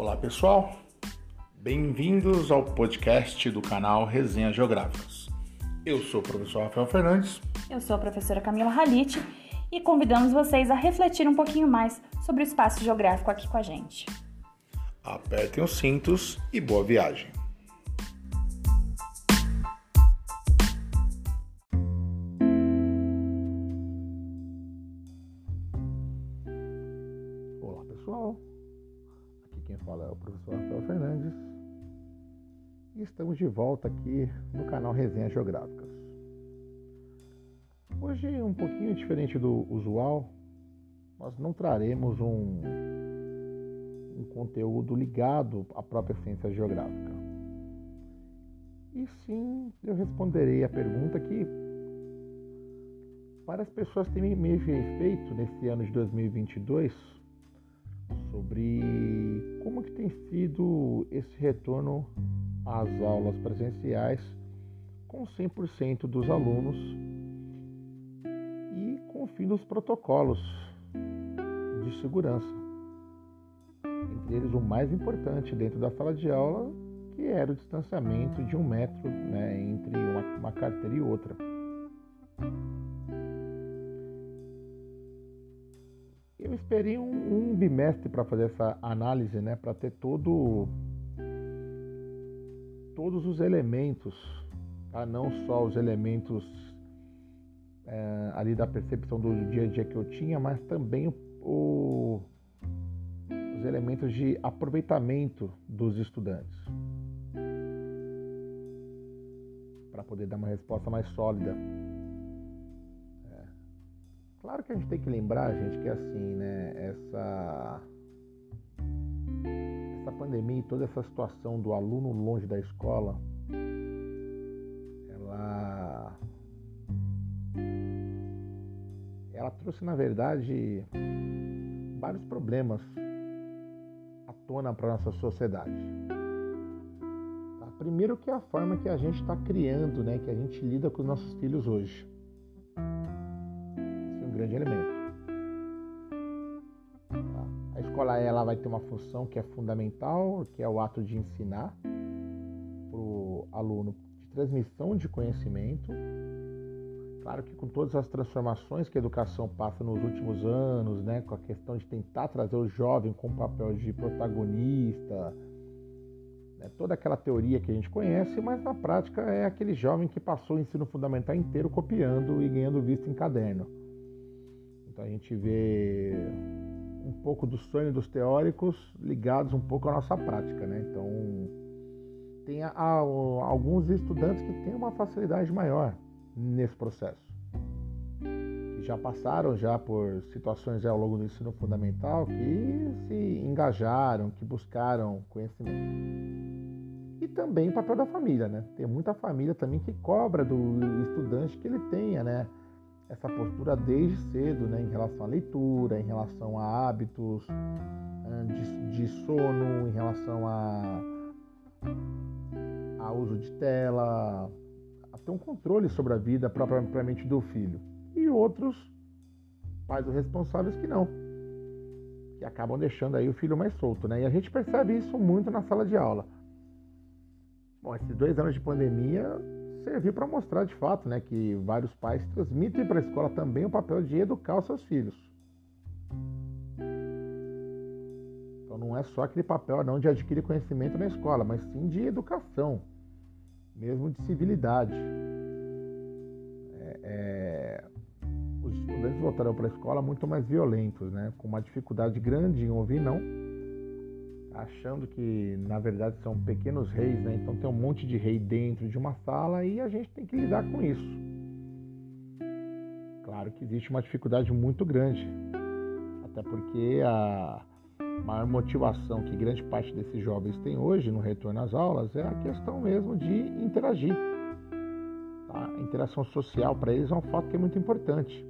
Olá pessoal, bem-vindos ao podcast do canal Resenha Geográficas. Eu sou o professor Rafael Fernandes. Eu sou a professora Camila Halit e convidamos vocês a refletir um pouquinho mais sobre o espaço geográfico aqui com a gente. Apertem os cintos e boa viagem! Olá pessoal, quem fala é o professor Rafael Fernandes e estamos de volta aqui no canal Resenha Geográficas. Hoje, um pouquinho diferente do usual, nós não traremos um, um conteúdo ligado à própria ciência geográfica. E sim, eu responderei a pergunta que várias pessoas têm me feito nesse ano de 2022 sobre como que tem sido esse retorno às aulas presenciais com 100% dos alunos e com o fim dos protocolos de segurança. Entre eles, o mais importante dentro da sala de aula, que era o distanciamento de um metro né, entre uma, uma carteira e outra. Esperei um, um bimestre para fazer essa análise, né, para ter todo todos os elementos, tá? não só os elementos é, ali da percepção do dia a dia que eu tinha, mas também o, o, os elementos de aproveitamento dos estudantes. Para poder dar uma resposta mais sólida. Claro que a gente tem que lembrar, gente, que assim, né, essa essa pandemia e toda essa situação do aluno longe da escola, ela ela trouxe na verdade vários problemas à tona para nossa sociedade. Tá? Primeiro que é a forma que a gente está criando, né, que a gente lida com os nossos filhos hoje. Grande elemento escola ela vai ter uma função que é fundamental, que é o ato de ensinar para o aluno de transmissão de conhecimento. Claro que com todas as transformações que a educação passa nos últimos anos, né, com a questão de tentar trazer o jovem com o papel de protagonista, né, toda aquela teoria que a gente conhece, mas na prática é aquele jovem que passou o ensino fundamental inteiro copiando e ganhando visto em caderno. Então a gente vê um pouco do sonho dos teóricos ligados um pouco à nossa prática, né? Então, tem a, a, alguns estudantes que têm uma facilidade maior nesse processo, que já passaram já por situações ao longo do ensino fundamental, que se engajaram, que buscaram conhecimento. E também o papel da família, né? Tem muita família também que cobra do estudante que ele tenha, né? Essa postura desde cedo, né, em relação à leitura, em relação a hábitos de, de sono, em relação a, a uso de tela, a ter um controle sobre a vida propriamente do filho. E outros pais responsáveis que não, que acabam deixando aí o filho mais solto, né? E a gente percebe isso muito na sala de aula. Bom, esses dois anos de pandemia serviu para mostrar de fato né, que vários pais transmitem para a escola também o papel de educar os seus filhos. Então não é só aquele papel não de adquirir conhecimento na escola, mas sim de educação, mesmo de civilidade. É, é, os estudantes voltarão para a escola muito mais violentos, né, com uma dificuldade grande em ouvir não achando que na verdade são pequenos reis, né? Então tem um monte de rei dentro de uma sala e a gente tem que lidar com isso. Claro que existe uma dificuldade muito grande, até porque a maior motivação que grande parte desses jovens tem hoje no retorno às aulas é a questão mesmo de interagir. Tá? A interação social para eles é um fato que é muito importante.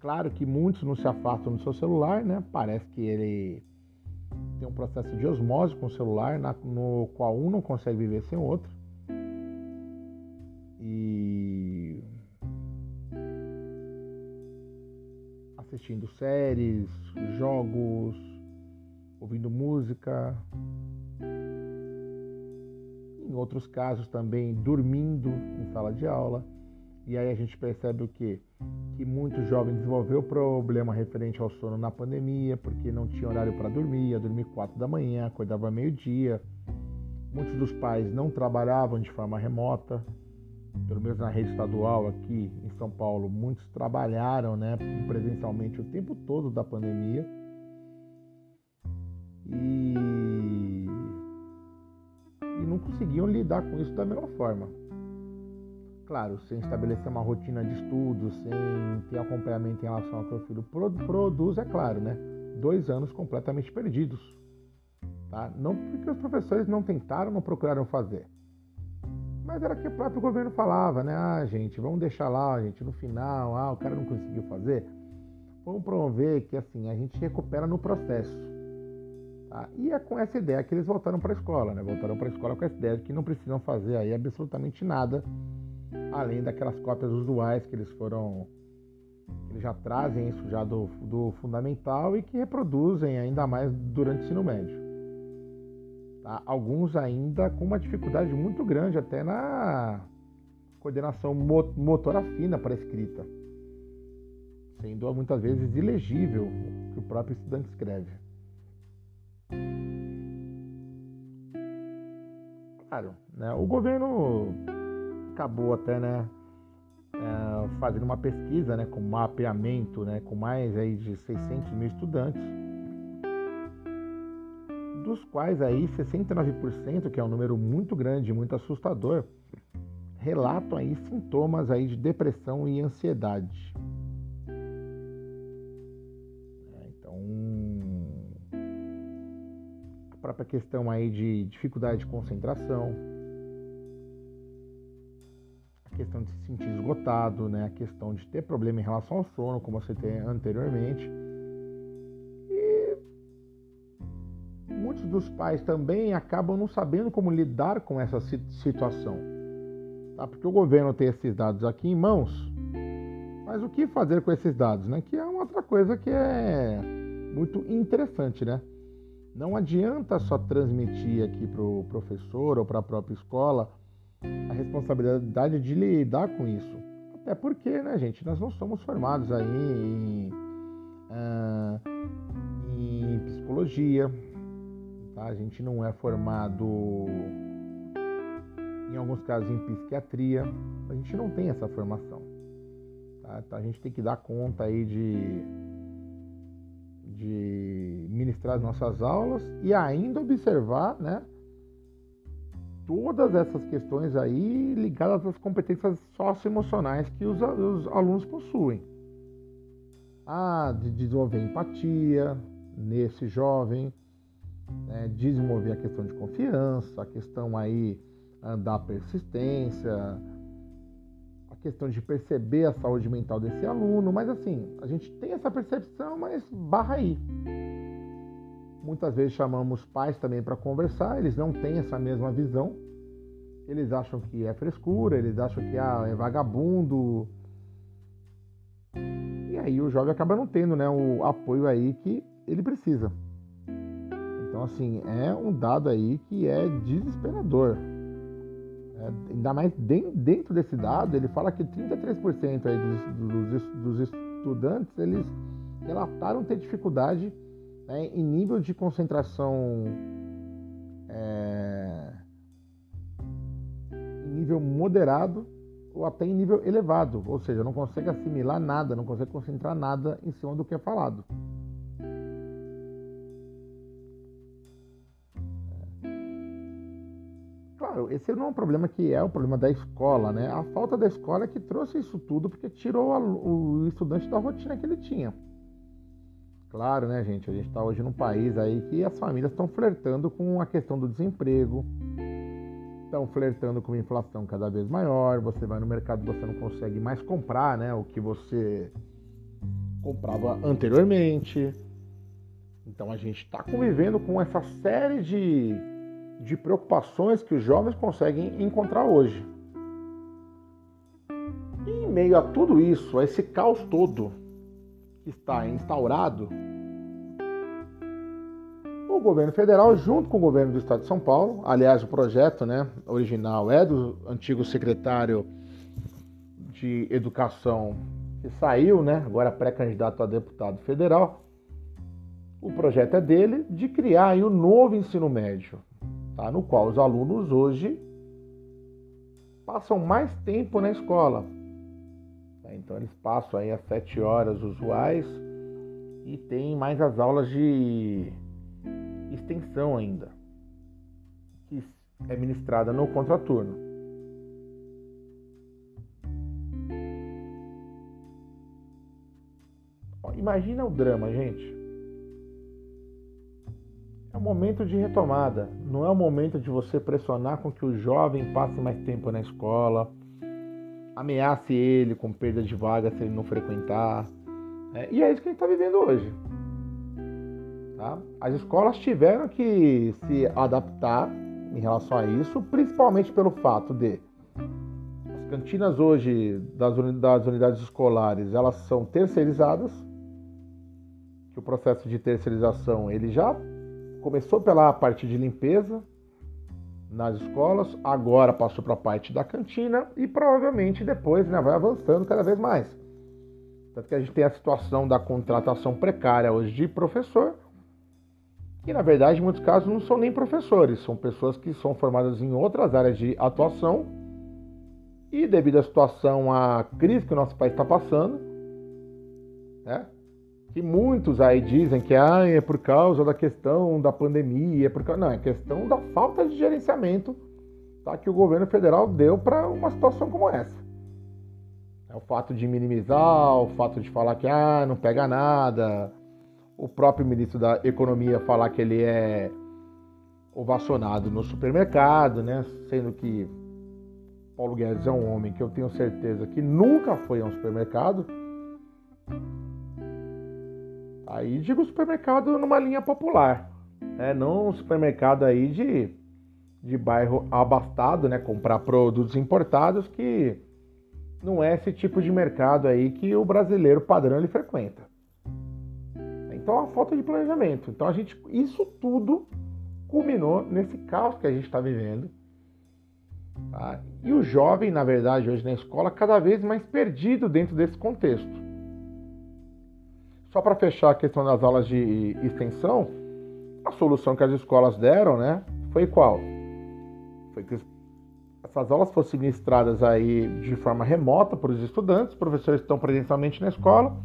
Claro que muitos não se afastam do seu celular, né? Parece que ele tem um processo de osmose com o celular, na, no qual um não consegue viver sem o outro. E assistindo séries, jogos, ouvindo música, em outros casos também dormindo em sala de aula. E aí a gente percebe o quê? Que muitos jovens desenvolveu problema referente ao sono na pandemia, porque não tinha horário para dormir, ia dormir quatro da manhã, acordava meio-dia. Muitos dos pais não trabalhavam de forma remota, pelo menos na rede estadual aqui em São Paulo, muitos trabalharam né, presencialmente o tempo todo da pandemia. E, e não conseguiam lidar com isso da mesma forma. Claro, sem estabelecer uma rotina de estudos, sem ter acompanhamento em relação ao que o filho produz, é claro, né? Dois anos completamente perdidos. Tá? Não porque os professores não tentaram, não procuraram fazer mas era que o próprio governo falava, né? Ah, gente, vamos deixar lá, gente, no final, ah, o cara não conseguiu fazer. Vamos promover que assim a gente recupera no processo. Tá? E é com essa ideia que eles voltaram para a escola, né? Voltaram para a escola com essa ideia de que não precisam fazer aí absolutamente nada, além daquelas cópias usuais que eles foram. Eles já trazem isso já do, do fundamental e que reproduzem ainda mais durante o ensino médio. Tá? Alguns ainda com uma dificuldade muito grande até na coordenação motora fina para escrita, sendo muitas vezes ilegível o que o próprio estudante escreve. Claro, né, o governo acabou até né, é, fazendo uma pesquisa né, com mapeamento né, com mais aí de 600 mil estudantes dos quais aí 69%, que é um número muito grande, muito assustador, relatam aí sintomas aí de depressão e ansiedade. É, então, a própria questão aí de dificuldade de concentração, questão de se sentir esgotado, né? a questão de ter problema em relação ao sono, como você tem anteriormente, muitos dos pais também acabam não sabendo como lidar com essa situação. Tá? Porque o governo tem esses dados aqui em mãos, mas o que fazer com esses dados? Né? Que é uma outra coisa que é muito interessante, né? Não adianta só transmitir aqui para o professor ou para a própria escola a responsabilidade de lidar com isso. Até porque, né, gente, nós não somos formados aí em, uh, em psicologia, Tá? A gente não é formado, em alguns casos, em psiquiatria. A gente não tem essa formação. Tá? Então a gente tem que dar conta aí de, de ministrar as nossas aulas e ainda observar, né? Todas essas questões aí ligadas às competências socioemocionais que os, os alunos possuem. Ah, de desenvolver empatia nesse jovem, né, desenvolver a questão de confiança, a questão aí ah, da persistência, a questão de perceber a saúde mental desse aluno, mas assim, a gente tem essa percepção, mas barra aí. Muitas vezes chamamos pais também para conversar, eles não têm essa mesma visão. Eles acham que é frescura, eles acham que ah, é vagabundo. E aí o jovem acaba não tendo né, o apoio aí que ele precisa. Então, assim, é um dado aí que é desesperador. É, ainda mais dentro desse dado, ele fala que 33% aí dos, dos, dos, estudantes eles relataram ter dificuldade né, em nível de concentração é, em nível moderado ou até em nível elevado, ou seja, não consegue assimilar nada, não consegue concentrar nada em cima do que é falado. claro, esse não é um problema que é o problema da escola, né? A falta da escola é que trouxe isso tudo porque tirou o estudante da rotina que ele tinha. Claro, né, gente? A gente está hoje num país aí que as famílias estão flertando com a questão do desemprego, estão flertando com uma inflação cada vez maior. Você vai no mercado, você não consegue mais comprar, né, o que você comprava anteriormente. Então a gente está convivendo com essa série de de preocupações que os jovens conseguem encontrar hoje. E em meio a tudo isso, a esse caos todo está instaurado, o governo federal, junto com o governo do estado de São Paulo, aliás, o projeto né, original é do antigo secretário de Educação que saiu, né, agora pré-candidato a deputado federal. O projeto é dele de criar o um novo ensino médio, tá, no qual os alunos hoje passam mais tempo na escola. Tá, então eles passam aí as sete horas usuais e tem mais as aulas de extensão ainda, que é ministrada no contraturno. Imagina o drama, gente. É um momento de retomada. Não é o momento de você pressionar com que o jovem passe mais tempo na escola, ameace ele com perda de vaga se ele não frequentar. É, e é isso que a gente está vivendo hoje. Tá? As escolas tiveram que se adaptar em relação a isso, principalmente pelo fato de as cantinas hoje das, das unidades escolares elas são terceirizadas, que o processo de terceirização ele já começou pela parte de limpeza nas escolas, agora passou para a parte da cantina e provavelmente depois né, vai avançando cada vez mais. Tanto que a gente tem a situação da contratação precária hoje de professor, que na verdade em muitos casos não são nem professores, são pessoas que são formadas em outras áreas de atuação e devido à situação, à crise que o nosso país está passando, né, que muitos aí dizem que ah, é por causa da questão da pandemia, é por causa... não, é questão da falta de gerenciamento tá, que o governo federal deu para uma situação como essa. É o fato de minimizar, o fato de falar que ah, não pega nada, o próprio ministro da Economia falar que ele é ovacionado no supermercado, né? Sendo que Paulo Guedes é um homem que eu tenho certeza que nunca foi a um supermercado. Aí digo supermercado numa linha popular, né? Não um supermercado aí de, de bairro abastado, né? Comprar produtos importados que não é esse tipo de mercado aí que o brasileiro padrão ele frequenta. Então a falta de planejamento. Então a gente, isso tudo culminou nesse caos que a gente está vivendo. Tá? E o jovem, na verdade, hoje na escola, cada vez mais perdido dentro desse contexto. Só para fechar a questão das aulas de extensão, a solução que as escolas deram, né, foi qual? Foi que essas aulas fossem ministradas aí de forma remota para os estudantes, os professores estão presencialmente na escola,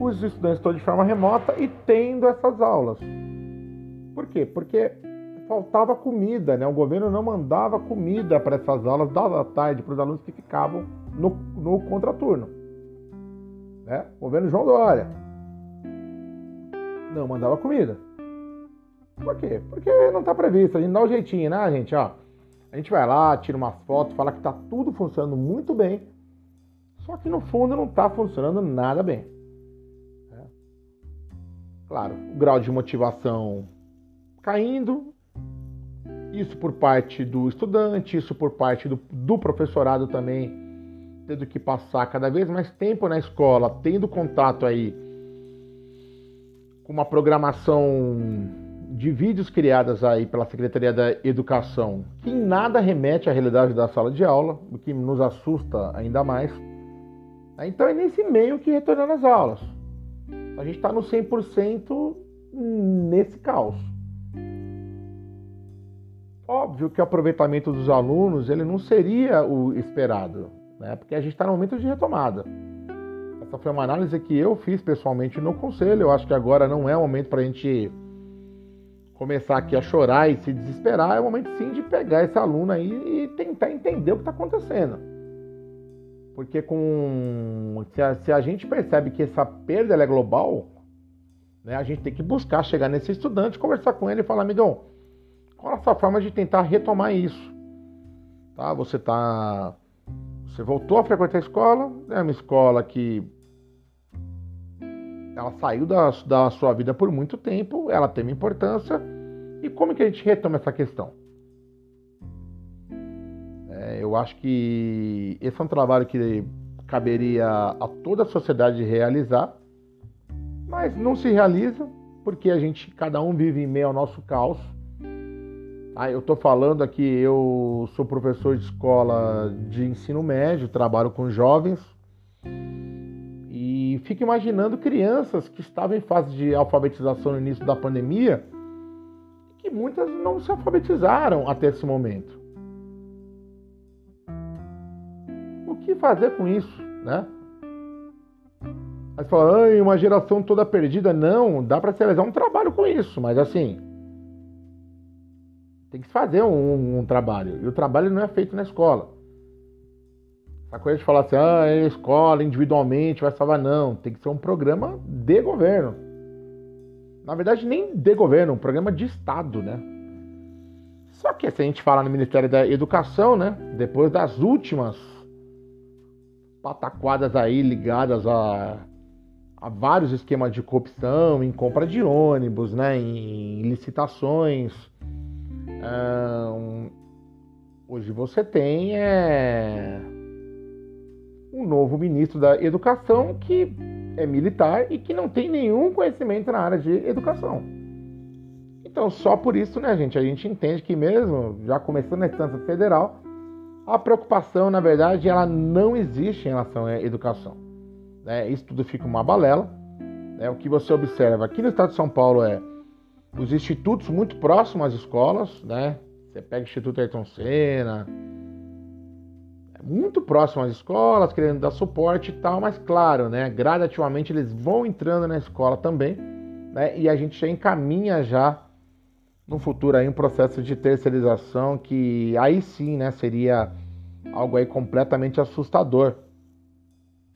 os estudantes estão de forma remota e tendo essas aulas. Por quê? Porque faltava comida, né? O governo não mandava comida para essas aulas da tarde para os alunos que ficavam no, no contraturno. Né? O governo João Dória não mandava comida. Por quê? Porque não está previsto. A gente dá um jeitinho, né, gente? Ó, a gente vai lá, tira umas fotos, fala que está tudo funcionando muito bem. Só que no fundo não está funcionando nada bem. É. Claro, o grau de motivação caindo, isso por parte do estudante, isso por parte do, do professorado também, tendo que passar cada vez mais tempo na escola, tendo contato aí com uma programação de vídeos criadas aí pela Secretaria da Educação, que em nada remete à realidade da sala de aula, o que nos assusta ainda mais. Então é nesse meio que retornando às aulas. A gente está no 100% nesse caos. Óbvio que o aproveitamento dos alunos ele não seria o esperado, né? porque a gente está no momento de retomada. Essa foi uma análise que eu fiz pessoalmente no conselho. Eu acho que agora não é o momento para a gente começar aqui a chorar e se desesperar. É o momento sim de pegar esse aluno aí e tentar entender o que está acontecendo. Porque com se a, se a, gente percebe que essa perda é global, né, a gente tem que buscar chegar nesse estudante, conversar com ele e falar, amigão, qual a sua forma de tentar retomar isso? Tá? Você tá. Você voltou a frequentar a escola, é uma escola que ela saiu da, da sua vida por muito tempo, ela tem uma importância. E como que a gente retoma essa questão? É, eu acho que esse é um trabalho que caberia a toda a sociedade realizar, mas não se realiza porque a gente, cada um vive em meio ao nosso caos. Ah, eu estou falando aqui, eu sou professor de escola de ensino médio, trabalho com jovens fico imaginando crianças que estavam em fase de alfabetização no início da pandemia, que muitas não se alfabetizaram até esse momento. O que fazer com isso, né? Aí você fala, uma geração toda perdida. Não, dá para se realizar um trabalho com isso, mas assim, tem que fazer um, um, trabalho. E o trabalho não é feito na escola. Essa coisa de falar assim, ah, é escola individualmente vai salvar, não. Tem que ser um programa de governo. Na verdade, nem de governo, um programa de Estado, né? Só que se a gente falar no Ministério da Educação, né? Depois das últimas pataquadas aí ligadas a, a vários esquemas de corrupção em compra de ônibus, né? Em licitações hoje você tem é, um novo ministro da Educação que é militar e que não tem nenhum conhecimento na área de educação. Então, só por isso, né, gente, a gente entende que mesmo já começando na instância federal, a preocupação, na verdade, ela não existe em relação à educação. Né? Isso tudo fica uma balela. Né? O que você observa aqui no estado de São Paulo é os institutos muito próximos às escolas, né? Você pega o Instituto Ayrton Senna, é muito próximo às escolas, querendo dar suporte e tal, mas claro, né? Gradativamente eles vão entrando na escola também, né? E a gente já encaminha já no futuro aí um processo de terceirização que aí sim, né? Seria algo aí completamente assustador.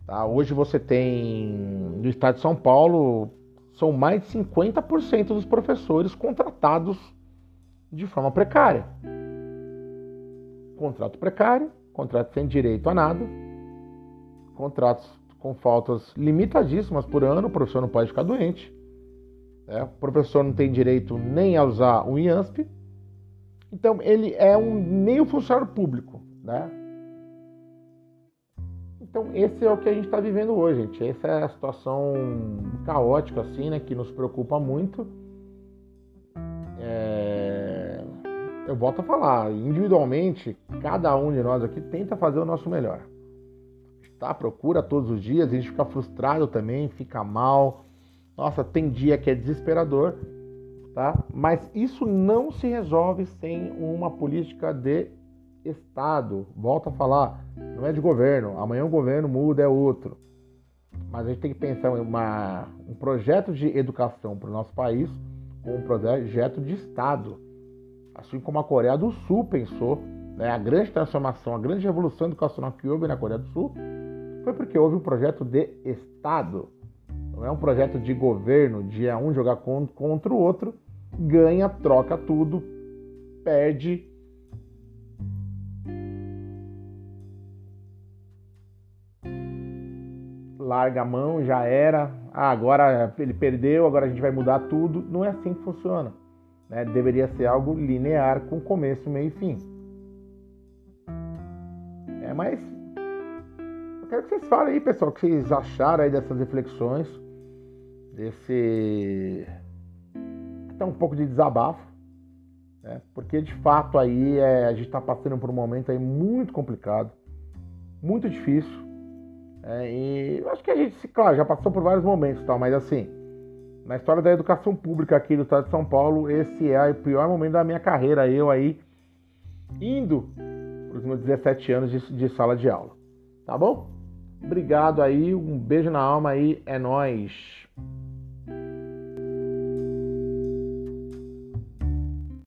Tá? Hoje você tem no estado de São Paulo são mais de 50% dos professores contratados de forma precária. Contrato precário, contrato sem direito a nada, contratos com faltas limitadíssimas por ano, o professor não pode ficar doente, né? o professor não tem direito nem a usar o IANSP, então ele é um meio funcionário público, né? Então, esse é o que a gente está vivendo hoje, gente. Essa é a situação caótica, assim, né? Que nos preocupa muito. Eu volto a falar, individualmente, cada um de nós aqui tenta fazer o nosso melhor. Tá? Procura todos os dias, a gente fica frustrado também, fica mal. Nossa, tem dia que é desesperador, tá? Mas isso não se resolve sem uma política de Estado. Volto a falar, não é de governo. Amanhã o governo muda, é outro. Mas a gente tem que pensar em um projeto de educação para o nosso país com um projeto de Estado. Assim como a Coreia do Sul pensou, né, a grande transformação, a grande revolução educacional que houve na Coreia do Sul foi porque houve um projeto de Estado. Não é um projeto de governo, de um jogar contra o outro, ganha, troca tudo, perde larga a mão, já era. Ah, agora ele perdeu, agora a gente vai mudar tudo. Não é assim que funciona. Né? Deveria ser algo linear, com começo, meio e fim. É, mas eu quero que vocês falem aí, pessoal, o que vocês acharam aí dessas reflexões, desse até um pouco de desabafo, né? porque de fato aí é, a gente está passando por um momento aí muito complicado, muito difícil. É, e acho que a gente, claro, já passou por vários momentos, tal, mas assim, na história da educação pública aqui do estado de São Paulo, esse é o pior momento da minha carreira, eu aí indo para os meus 17 anos de, de, sala de aula. Tá bom? Obrigado aí, um beijo na alma aí, é nós.